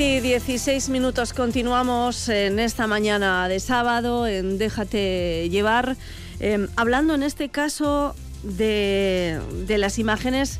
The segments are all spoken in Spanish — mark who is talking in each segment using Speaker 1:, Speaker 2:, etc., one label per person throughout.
Speaker 1: y 16 minutos continuamos en esta mañana de sábado en Déjate llevar, em, hablando en este caso de, de las imágenes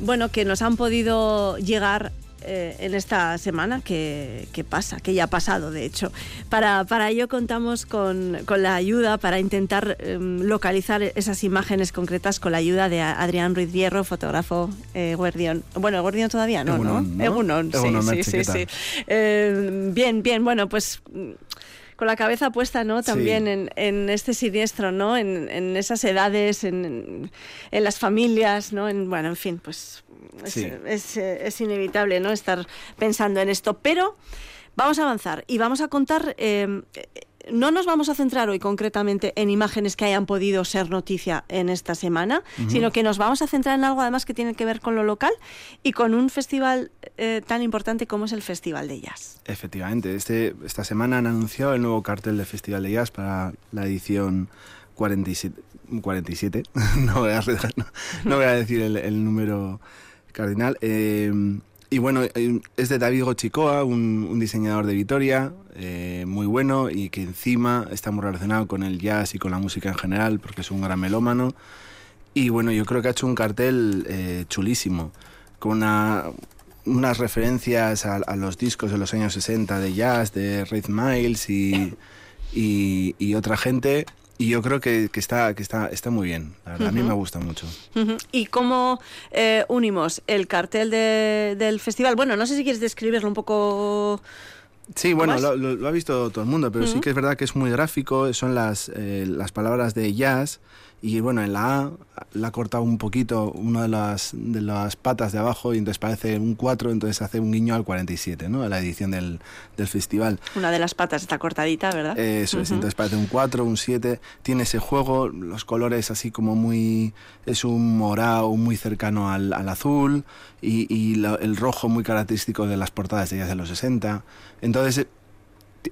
Speaker 1: bueno, que nos han podido llegar eh, en esta semana que, pasa, que ya ha pasado de hecho. Para, para ello contamos con, la ayuda para intentar em, localizar esas imágenes concretas con la ayuda de Adrián Ruiz Hierro, fotógrafo eh, Guardián. Bueno, Guardián todavía no, ¿no?
Speaker 2: Egunon,
Speaker 1: sí, sí, sí, em, bien, bien, bueno, pues con la cabeza puesta, ¿no? También en, este siniestro, ¿no? En, esas edades, en, las familias, ¿no? En, bueno, en fin, pues es, inevitable, ¿no? Estar pensando en esto. Pero vamos a avanzar y vamos a contar eh, no nos vamos a centrar hoy concretamente en imágenes que hayan podido ser noticia en esta semana, sino que nos vamos a centrar en algo además que tiene que ver con lo local y con un festival eh, tan importante como es el Festival de Jazz.
Speaker 2: Efectivamente, este, esta semana han anunciado el nuevo cartel del Festival de Jazz para la edición 47. 47. no, voy a, no, voy a decir el, número cardinal. Eh, y bueno, eh, es de David Gochicoa, un, diseñador de Vitoria, eh, muy bueno y que encima está muy relacionado con el jazz y con la música en general, porque es un gran melómano. Y bueno, yo creo que ha hecho un cartel eh, chulísimo, con unas referencias a, los discos de los años 60 de jazz, de Red Miles y, y otra gente y yo creo que, que, está, que está, está muy bien. La verdad, a mí me gusta mucho.
Speaker 1: ¿Y cómo eh, unimos el cartel de, del festival? Bueno, no sé si quieres describirlo un poco.
Speaker 2: Sí, bueno, lo, ha visto todo el mundo, pero sí que es verdad que es muy gráfico, son las, eh, las palabras de jazz y bueno, en la A la ha cortado un poquito una de las, de las patas de abajo y entonces parece un 4, entonces hace un guiño al 47, ¿no? A la edición del, del festival.
Speaker 1: Una de las patas está cortadita, ¿verdad?
Speaker 2: Eso es, entonces parece un 4, un 7. Tiene ese juego, los colores así como muy... Es un morado muy cercano al, al azul y, y el rojo muy característico de las portadas de ellas de los 60. Entonces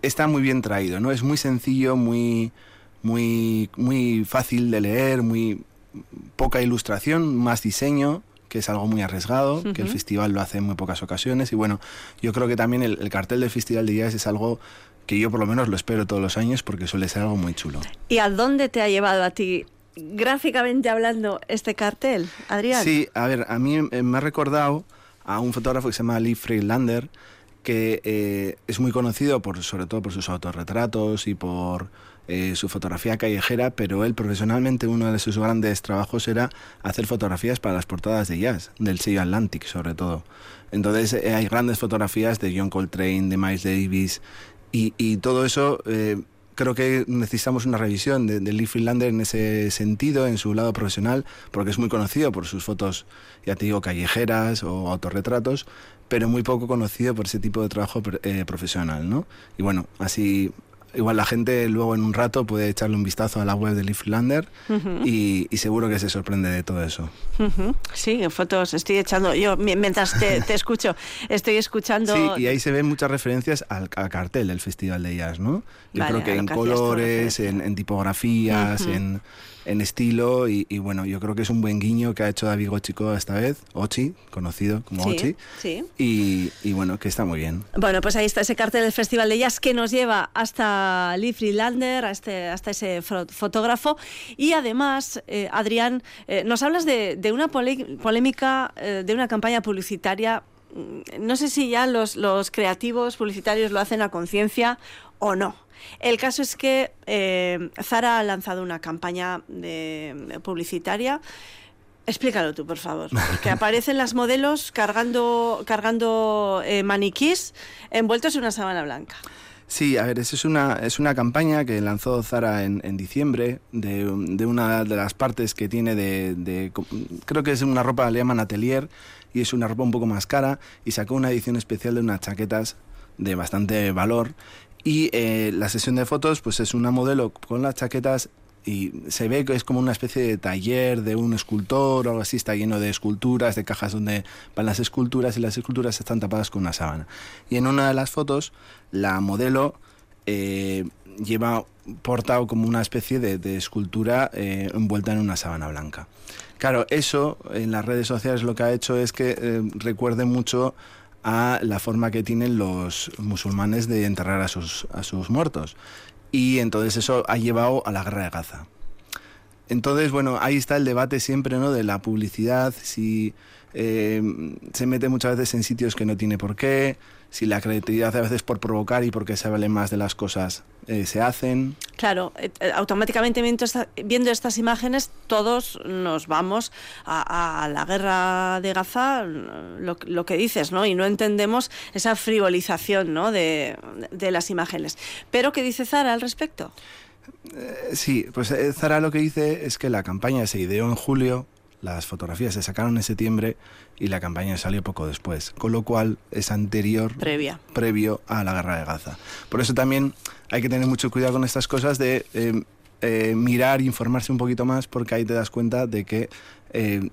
Speaker 2: está muy bien traído, ¿no? Es muy sencillo, muy muy, muy fácil de leer, muy poca ilustración, más diseño, que es algo muy arriesgado, que el festival lo hace en muy pocas ocasiones. Y bueno, yo creo que también el, cartel del Festival de Jazz es algo que yo por lo menos lo espero todos los años porque suele ser algo muy chulo.
Speaker 1: ¿Y a dónde te ha llevado a ti, gráficamente hablando, este cartel, Adrián?
Speaker 2: Sí, a ver, a mí me ha recordado a un fotógrafo que se llama Lee Freelander, que eh, es muy conocido por, sobre todo por sus autorretratos y por eh, su fotografía callejera, pero él profesionalmente uno de sus grandes trabajos era hacer fotografías para las portadas de jazz, del sello Atlantic sobre todo. Entonces eh, hay grandes fotografías de John Coltrane, de Miles Davis, y, todo eso creo que necesitamos una revisión de, Lee Freelander en ese sentido, en su lado profesional, porque es muy conocido por sus fotos, ya te digo, callejeras o autorretratos, pero muy poco conocido por ese tipo de trabajo profesional, ¿no? Y bueno, así igual la gente luego en un rato puede echarle un vistazo a la web de Leaflander y, seguro que se sorprende de todo eso.
Speaker 1: Sí, en fotos estoy echando, yo mientras te, escucho, estoy escuchando...
Speaker 2: Sí, y ahí se ven muchas referencias al, cartel del Festival de Jazz, ¿no? Yo creo que en colores, en, tipografías, en en estilo y, bueno, yo creo que es un buen guiño que ha hecho David Gochico esta vez, Ochi, conocido como Ochi,
Speaker 1: sí.
Speaker 2: Y, y, bueno, que está muy bien.
Speaker 1: Bueno, pues ahí está ese cartel del Festival de Jazz que nos lleva hasta Lee Freelander, este, hasta ese fotógrafo y además, eh, Adrián, eh, nos hablas de, de una polémica, eh, de una campaña publicitaria no sé si ya los, los creativos publicitarios lo hacen a conciencia o no. El caso es que eh, Zara ha lanzado una campaña de, publicitaria. Explícalo tú, por favor. Que aparecen las modelos cargando, cargando eh, maniquís envueltos en una sábana blanca.
Speaker 2: Sí, a ver, es una, es una campaña que lanzó Zara en, diciembre de, de, una de las partes que tiene de, de, Creo que es una ropa, le llaman atelier, y es una ropa un poco más cara, y sacó una edición especial de unas chaquetas de bastante valor. Y eh, la sesión de fotos, pues es una modelo con las chaquetas y se ve que es como una especie de taller de un escultor o algo así, está lleno de esculturas, de cajas donde van las esculturas y las esculturas están tapadas con una sábana. Y en una de las fotos, la modelo eh, lleva portado como una especie de, escultura eh, envuelta en una sábana blanca. Claro, eso en las redes sociales lo que ha hecho es que recuerde mucho a la forma que tienen los musulmanes de enterrar a sus, a sus muertos. Y entonces eso ha llevado a la guerra de Gaza. Entonces, bueno, ahí está el debate siempre, ¿no? De la publicidad, si eh, se mete muchas veces en sitios que no tiene por qué, si la creatividad a veces por provocar y porque se vale más de las cosas eh, se hacen.
Speaker 1: Claro, eh, automáticamente viendo, estas imágenes todos nos vamos a, la guerra de Gaza, lo, lo, que dices, ¿no? Y no entendemos esa frivolización, ¿no? De, de las imágenes. Pero, ¿qué dice Zara al respecto?
Speaker 2: Eh, sí, pues eh, Zara lo que dice es que la campaña se ideó en julio, las fotografías se sacaron en septiembre y la campaña salió poco después, con lo cual es anterior,
Speaker 1: Previa.
Speaker 2: previo a la guerra de Gaza. Por eso también hay que tener mucho cuidado con estas cosas de eh, mirar, informarse un poquito más, porque ahí te das cuenta de que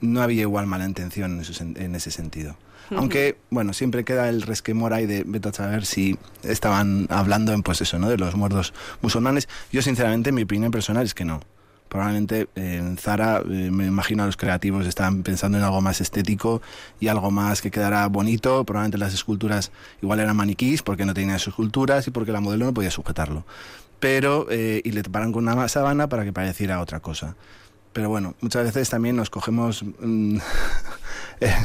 Speaker 2: no había igual mala intención en ese sentido. Aunque, bueno, siempre queda el resquemor ahí de vete a saber si estaban hablando en pues eso, ¿no? De los muertos musulmanes. Yo, sinceramente, mi opinión personal es que no. Probablemente en Zara, eh, me imagino a los creativos estaban pensando en algo más estético y algo más que quedara bonito. Probablemente las esculturas igual eran maniquís porque no tenían esculturas y porque la modelo no podía sujetarlo. Pero, eh, y le taparon con una sábana para que pareciera otra cosa. Pero bueno, muchas veces también nos cogemos mm, eh,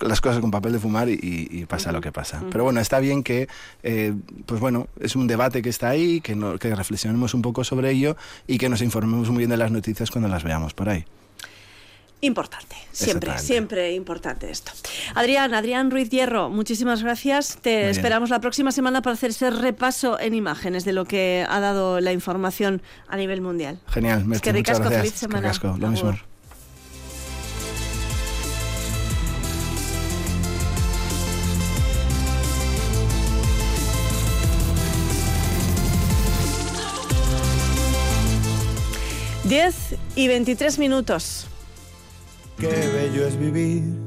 Speaker 2: las cosas con papel de fumar y, pasa lo que pasa. Pero bueno, está bien que, eh, pues bueno, es un debate que está ahí, que, que reflexionemos un poco sobre ello y que nos informemos muy bien de las noticias cuando las veamos por ahí.
Speaker 1: Importante, siempre, siempre importante esto. Adrián, Adrián Ruiz Hierro, muchísimas gracias. Te esperamos la próxima semana para hacer ese repaso en imágenes de lo que ha dado la información a nivel mundial.
Speaker 2: Genial,
Speaker 1: es que ricasco, feliz semana.
Speaker 2: lo mismo.
Speaker 1: Diez y veintitrés minutos.
Speaker 3: Qué bello es vivir